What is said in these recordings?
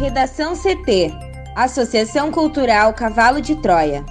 Redação CT Associação Cultural Cavalo de Troia.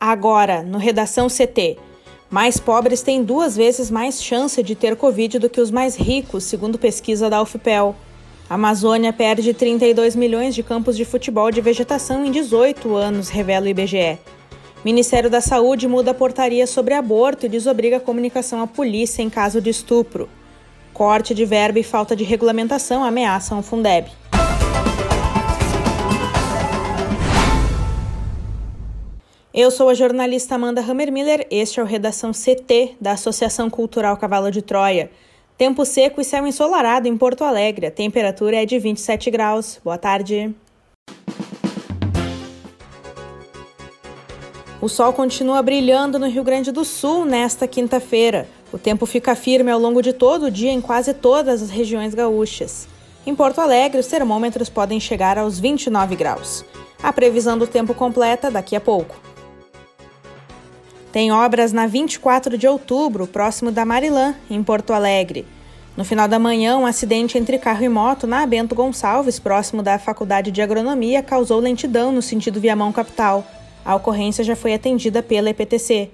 Agora, no Redação CT. Mais pobres têm duas vezes mais chance de ter Covid do que os mais ricos, segundo pesquisa da UFPEL. A Amazônia perde 32 milhões de campos de futebol de vegetação em 18 anos, revela o IBGE. Ministério da Saúde muda a portaria sobre aborto e desobriga a comunicação à polícia em caso de estupro. Corte de verba e falta de regulamentação ameaçam o Fundeb. Eu sou a jornalista Amanda Hammermiller, este é o Redação CT da Associação Cultural Cavalo de Troia. Tempo seco e céu ensolarado em Porto Alegre. A temperatura é de 27 graus. Boa tarde. O sol continua brilhando no Rio Grande do Sul nesta quinta-feira. O tempo fica firme ao longo de todo o dia em quase todas as regiões gaúchas. Em Porto Alegre, os termômetros podem chegar aos 29 graus. A previsão do tempo completa daqui a pouco. Tem obras na 24 de outubro, próximo da Marilã, em Porto Alegre. No final da manhã, um acidente entre carro e moto na Bento Gonçalves, próximo da Faculdade de Agronomia, causou lentidão no sentido Viamão Capital. A ocorrência já foi atendida pela EPTC.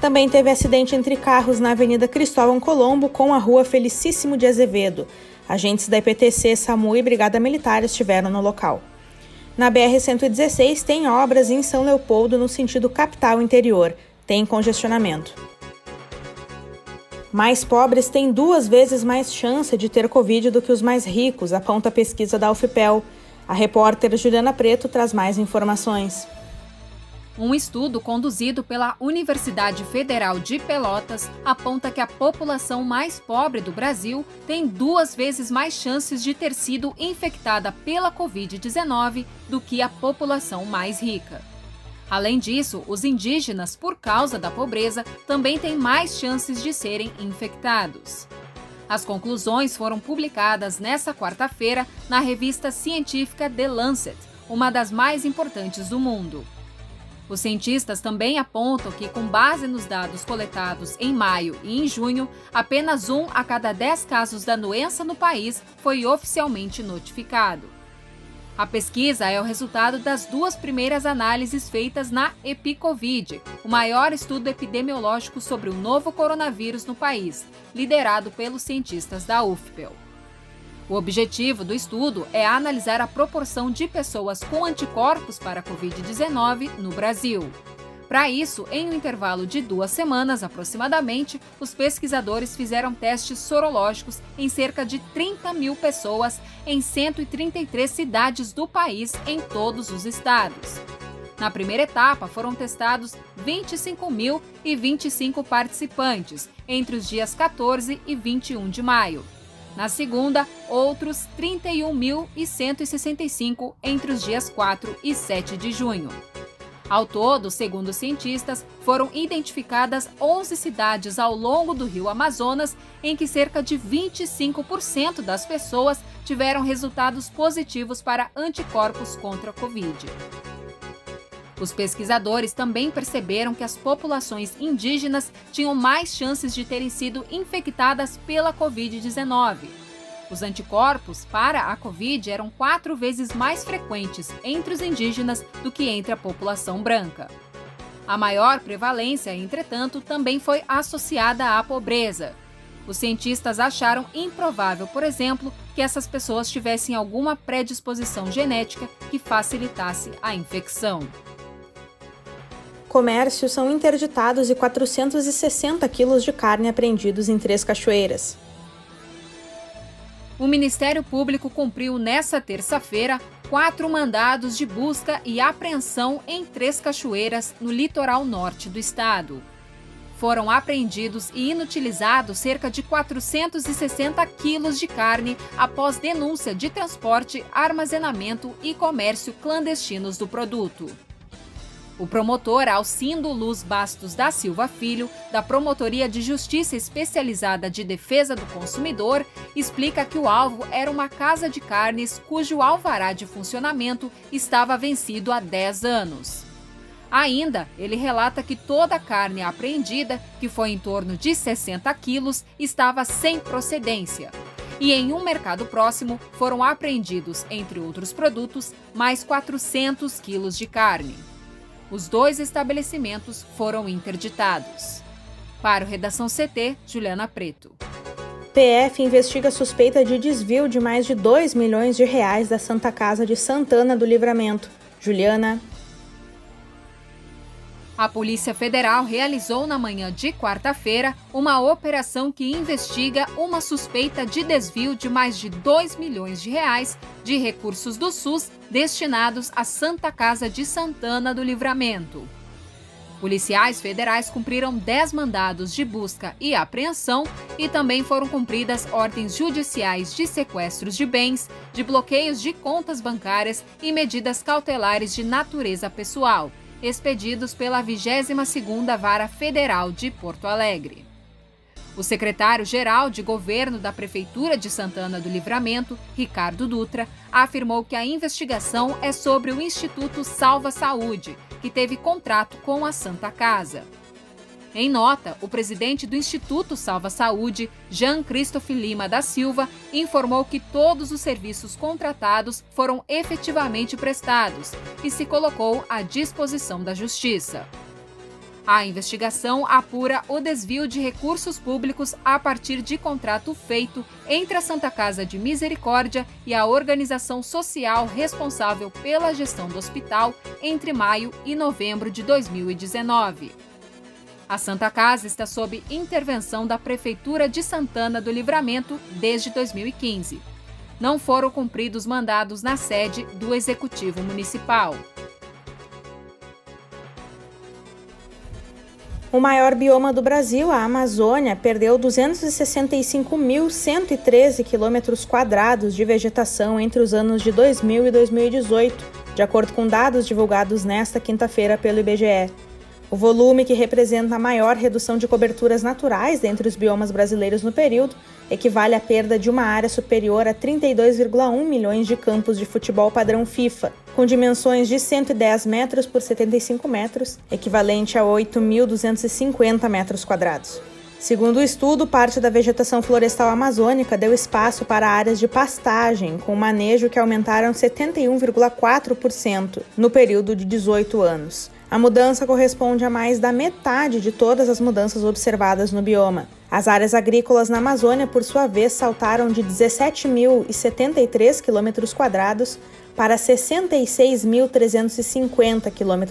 Também teve acidente entre carros na Avenida Cristóvão Colombo com a Rua Felicíssimo de Azevedo. Agentes da EPTC, SAMU e Brigada Militar estiveram no local. Na BR-116 tem obras em São Leopoldo no sentido capital interior. Tem congestionamento. Mais pobres têm duas vezes mais chance de ter Covid do que os mais ricos, aponta a pesquisa da UFPEL. A repórter Juliana Preto traz mais informações. Um estudo conduzido pela Universidade Federal de Pelotas aponta que a população mais pobre do Brasil tem duas vezes mais chances de ter sido infectada pela Covid-19 do que a população mais rica. Além disso, os indígenas, por causa da pobreza, também têm mais chances de serem infectados. As conclusões foram publicadas nesta quarta-feira na revista científica The Lancet, uma das mais importantes do mundo. Os cientistas também apontam que, com base nos dados coletados em maio e em junho, apenas um a cada dez casos da doença no país foi oficialmente notificado. A pesquisa é o resultado das duas primeiras análises feitas na EpiCovid, o maior estudo epidemiológico sobre o novo coronavírus no país, liderado pelos cientistas da UFPEL. O objetivo do estudo é analisar a proporção de pessoas com anticorpos para a Covid-19 no Brasil. Para isso, em um intervalo de duas semanas aproximadamente, os pesquisadores fizeram testes sorológicos em cerca de 30 mil pessoas em 133 cidades do país em todos os estados. Na primeira etapa, foram testados 25.025 participantes entre os dias 14 e 21 de maio. Na segunda, outros 31.165 entre os dias 4 e 7 de junho. Ao todo, segundo cientistas, foram identificadas 11 cidades ao longo do rio Amazonas em que cerca de 25% das pessoas tiveram resultados positivos para anticorpos contra a Covid. Os pesquisadores também perceberam que as populações indígenas tinham mais chances de terem sido infectadas pela Covid-19. Os anticorpos para a Covid eram quatro vezes mais frequentes entre os indígenas do que entre a população branca. A maior prevalência, entretanto, também foi associada à pobreza. Os cientistas acharam improvável, por exemplo, que essas pessoas tivessem alguma predisposição genética que facilitasse a infecção comércios são interditados e 460 quilos de carne apreendidos em Três Cachoeiras. O Ministério Público cumpriu nesta terça-feira quatro mandados de busca e apreensão em Três Cachoeiras, no litoral norte do estado. Foram apreendidos e inutilizados cerca de 460 quilos de carne após denúncia de transporte, armazenamento e comércio clandestinos do produto. O promotor Alcindo Luz Bastos da Silva Filho, da Promotoria de Justiça Especializada de Defesa do Consumidor, explica que o alvo era uma casa de carnes cujo alvará de funcionamento estava vencido há 10 anos. Ainda, ele relata que toda a carne apreendida, que foi em torno de 60 quilos, estava sem procedência. E em um mercado próximo foram apreendidos, entre outros produtos, mais 400 quilos de carne. Os dois estabelecimentos foram interditados. Para o Redação CT, Juliana Preto. PF investiga suspeita de desvio de mais de 2 milhões de reais da Santa Casa de Santana do Livramento. Juliana a Polícia Federal realizou na manhã de quarta-feira uma operação que investiga uma suspeita de desvio de mais de 2 milhões de reais de recursos do SUS destinados à Santa Casa de Santana do Livramento. Policiais federais cumpriram 10 mandados de busca e apreensão e também foram cumpridas ordens judiciais de sequestros de bens, de bloqueios de contas bancárias e medidas cautelares de natureza pessoal expedidos pela 22ª Vara Federal de Porto Alegre. O secretário-geral de governo da Prefeitura de Santana do Livramento, Ricardo Dutra, afirmou que a investigação é sobre o Instituto Salva Saúde, que teve contrato com a Santa Casa. Em nota, o presidente do Instituto Salva Saúde, Jean Christophe Lima da Silva, informou que todos os serviços contratados foram efetivamente prestados e se colocou à disposição da Justiça. A investigação apura o desvio de recursos públicos a partir de contrato feito entre a Santa Casa de Misericórdia e a organização social responsável pela gestão do hospital entre maio e novembro de 2019. A Santa Casa está sob intervenção da Prefeitura de Santana do Livramento desde 2015. Não foram cumpridos mandados na sede do Executivo Municipal. O maior bioma do Brasil, a Amazônia, perdeu 265.113 quilômetros quadrados de vegetação entre os anos de 2000 e 2018, de acordo com dados divulgados nesta quinta-feira pelo IBGE. O volume, que representa a maior redução de coberturas naturais dentre os biomas brasileiros no período, equivale à perda de uma área superior a 32,1 milhões de campos de futebol padrão FIFA, com dimensões de 110 metros por 75 metros, equivalente a 8.250 metros quadrados. Segundo o estudo, parte da vegetação florestal amazônica deu espaço para áreas de pastagem, com manejo que aumentaram 71,4% no período de 18 anos. A mudança corresponde a mais da metade de todas as mudanças observadas no bioma. As áreas agrícolas na Amazônia, por sua vez, saltaram de 17.073 km para 66.350 km,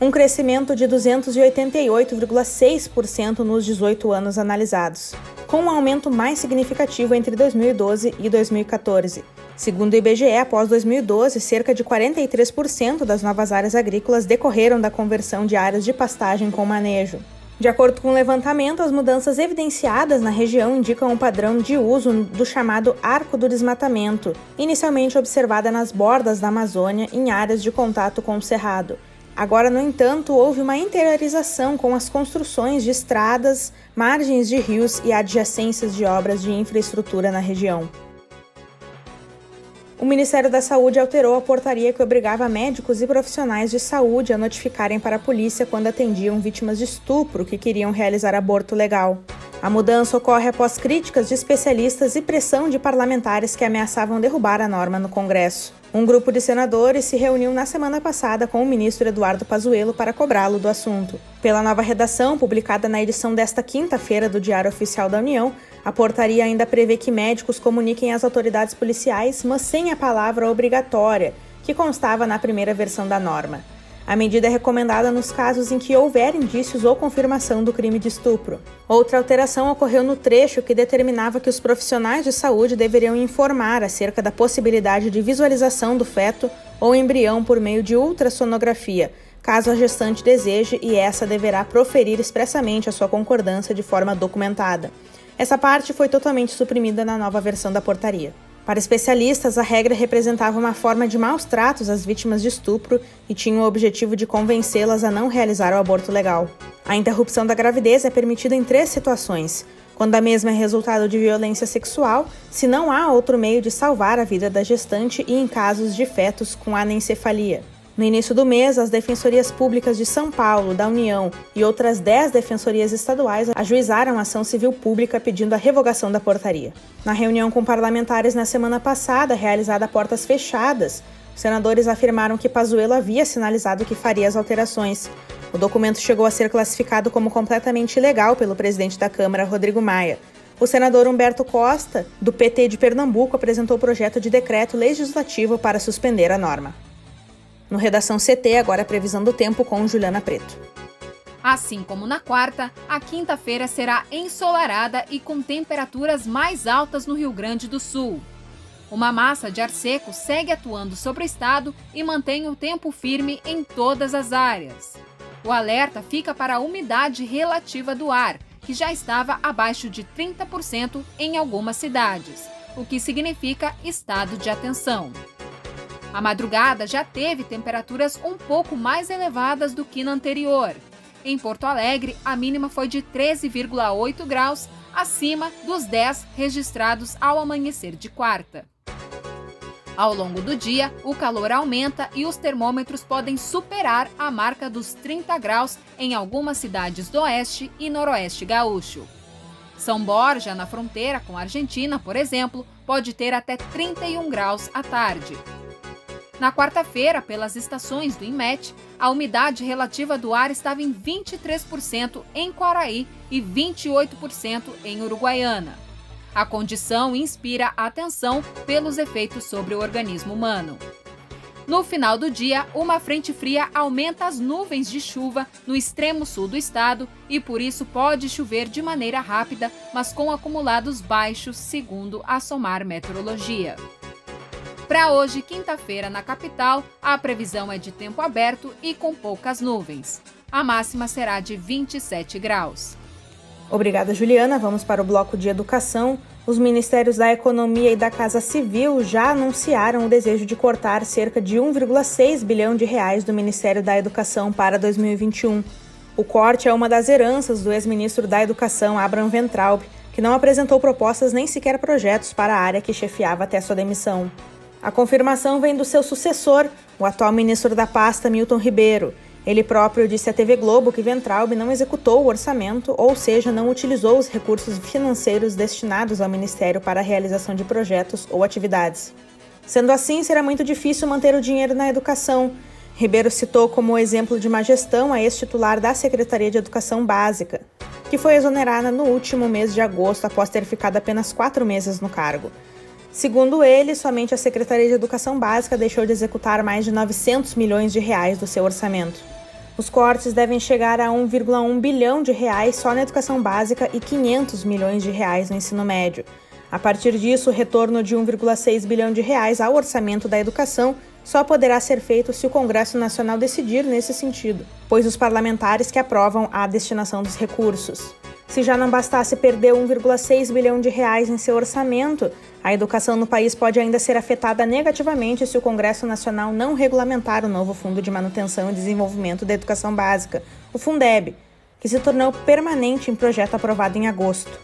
um crescimento de 288,6% nos 18 anos analisados, com um aumento mais significativo entre 2012 e 2014. Segundo o IBGE, após 2012, cerca de 43% das novas áreas agrícolas decorreram da conversão de áreas de pastagem com manejo. De acordo com o levantamento, as mudanças evidenciadas na região indicam um padrão de uso do chamado arco do desmatamento, inicialmente observada nas bordas da Amazônia em áreas de contato com o cerrado. Agora, no entanto, houve uma interiorização com as construções de estradas, margens de rios e adjacências de obras de infraestrutura na região. O Ministério da Saúde alterou a portaria que obrigava médicos e profissionais de saúde a notificarem para a polícia quando atendiam vítimas de estupro que queriam realizar aborto legal. A mudança ocorre após críticas de especialistas e pressão de parlamentares que ameaçavam derrubar a norma no Congresso. Um grupo de senadores se reuniu na semana passada com o ministro Eduardo Pazuello para cobrá-lo do assunto. Pela nova redação, publicada na edição desta quinta-feira do Diário Oficial da União, a portaria ainda prevê que médicos comuniquem às autoridades policiais, mas sem a palavra obrigatória, que constava na primeira versão da norma. A medida é recomendada nos casos em que houver indícios ou confirmação do crime de estupro. Outra alteração ocorreu no trecho que determinava que os profissionais de saúde deveriam informar acerca da possibilidade de visualização do feto ou embrião por meio de ultrassonografia, caso a gestante deseje, e essa deverá proferir expressamente a sua concordância de forma documentada. Essa parte foi totalmente suprimida na nova versão da portaria. Para especialistas, a regra representava uma forma de maus tratos às vítimas de estupro e tinha o objetivo de convencê-las a não realizar o aborto legal. A interrupção da gravidez é permitida em três situações: quando a mesma é resultado de violência sexual, se não há outro meio de salvar a vida da gestante e em casos de fetos com anencefalia. No início do mês, as defensorias públicas de São Paulo, da União e outras 10 defensorias estaduais ajuizaram ação civil pública pedindo a revogação da portaria. Na reunião com parlamentares na semana passada, realizada a portas fechadas, os senadores afirmaram que Pazuello havia sinalizado que faria as alterações. O documento chegou a ser classificado como completamente ilegal pelo presidente da Câmara, Rodrigo Maia. O senador Humberto Costa, do PT de Pernambuco, apresentou o projeto de decreto legislativo para suspender a norma. No Redação CT, agora a previsão do tempo com Juliana Preto. Assim como na quarta, a quinta-feira será ensolarada e com temperaturas mais altas no Rio Grande do Sul. Uma massa de ar seco segue atuando sobre o estado e mantém o tempo firme em todas as áreas. O alerta fica para a umidade relativa do ar, que já estava abaixo de 30% em algumas cidades, o que significa estado de atenção. A madrugada já teve temperaturas um pouco mais elevadas do que na anterior. Em Porto Alegre, a mínima foi de 13,8 graus, acima dos 10 registrados ao amanhecer de quarta. Ao longo do dia, o calor aumenta e os termômetros podem superar a marca dos 30 graus em algumas cidades do oeste e noroeste gaúcho. São Borja, na fronteira com a Argentina, por exemplo, pode ter até 31 graus à tarde. Na quarta-feira, pelas estações do INMET, a umidade relativa do ar estava em 23% em Quaraí e 28% em Uruguaiana. A condição inspira atenção pelos efeitos sobre o organismo humano. No final do dia, uma frente fria aumenta as nuvens de chuva no extremo sul do estado e por isso pode chover de maneira rápida, mas com acumulados baixos, segundo a Somar Meteorologia. Para hoje, quinta-feira, na capital, a previsão é de tempo aberto e com poucas nuvens. A máxima será de 27 graus. Obrigada, Juliana. Vamos para o bloco de educação. Os ministérios da Economia e da Casa Civil já anunciaram o desejo de cortar cerca de 1,6 bilhão de reais do Ministério da Educação para 2021. O corte é uma das heranças do ex-ministro da Educação, Abraham Ventraub, que não apresentou propostas nem sequer projetos para a área que chefiava até sua demissão. A confirmação vem do seu sucessor, o atual ministro da pasta, Milton Ribeiro. Ele próprio disse à TV Globo que Ventralb não executou o orçamento, ou seja, não utilizou os recursos financeiros destinados ao Ministério para a realização de projetos ou atividades. Sendo assim, será muito difícil manter o dinheiro na educação. Ribeiro citou como exemplo de má gestão a ex-titular da Secretaria de Educação Básica, que foi exonerada no último mês de agosto após ter ficado apenas quatro meses no cargo. Segundo ele, somente a Secretaria de Educação Básica deixou de executar mais de 900 milhões de reais do seu orçamento. Os cortes devem chegar a 1,1 bilhão de reais só na educação básica e 500 milhões de reais no ensino médio. A partir disso, o retorno de 1,6 bilhão de reais ao orçamento da educação só poderá ser feito se o Congresso Nacional decidir nesse sentido, pois os parlamentares que aprovam a destinação dos recursos. Se já não bastasse perder 1,6 bilhão de reais em seu orçamento, a educação no país pode ainda ser afetada negativamente se o Congresso Nacional não regulamentar o novo Fundo de Manutenção e Desenvolvimento da Educação Básica, o Fundeb, que se tornou permanente em projeto aprovado em agosto.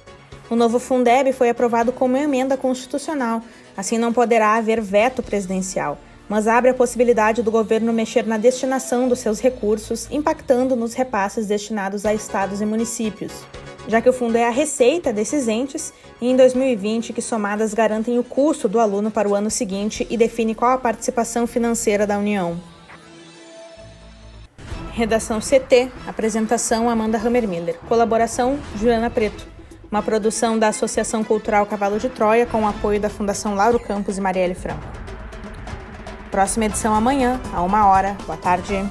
O novo Fundeb foi aprovado como emenda constitucional, assim não poderá haver veto presidencial, mas abre a possibilidade do governo mexer na destinação dos seus recursos, impactando nos repasses destinados a estados e municípios já que o fundo é a receita desses entes e em 2020 que somadas garantem o custo do aluno para o ano seguinte e define qual a participação financeira da União. Redação CT, apresentação Amanda Hammermiller, colaboração Juliana Preto. Uma produção da Associação Cultural Cavalo de Troia com o apoio da Fundação Lauro Campos e Marielle Franco. Próxima edição amanhã, a uma hora. Boa tarde.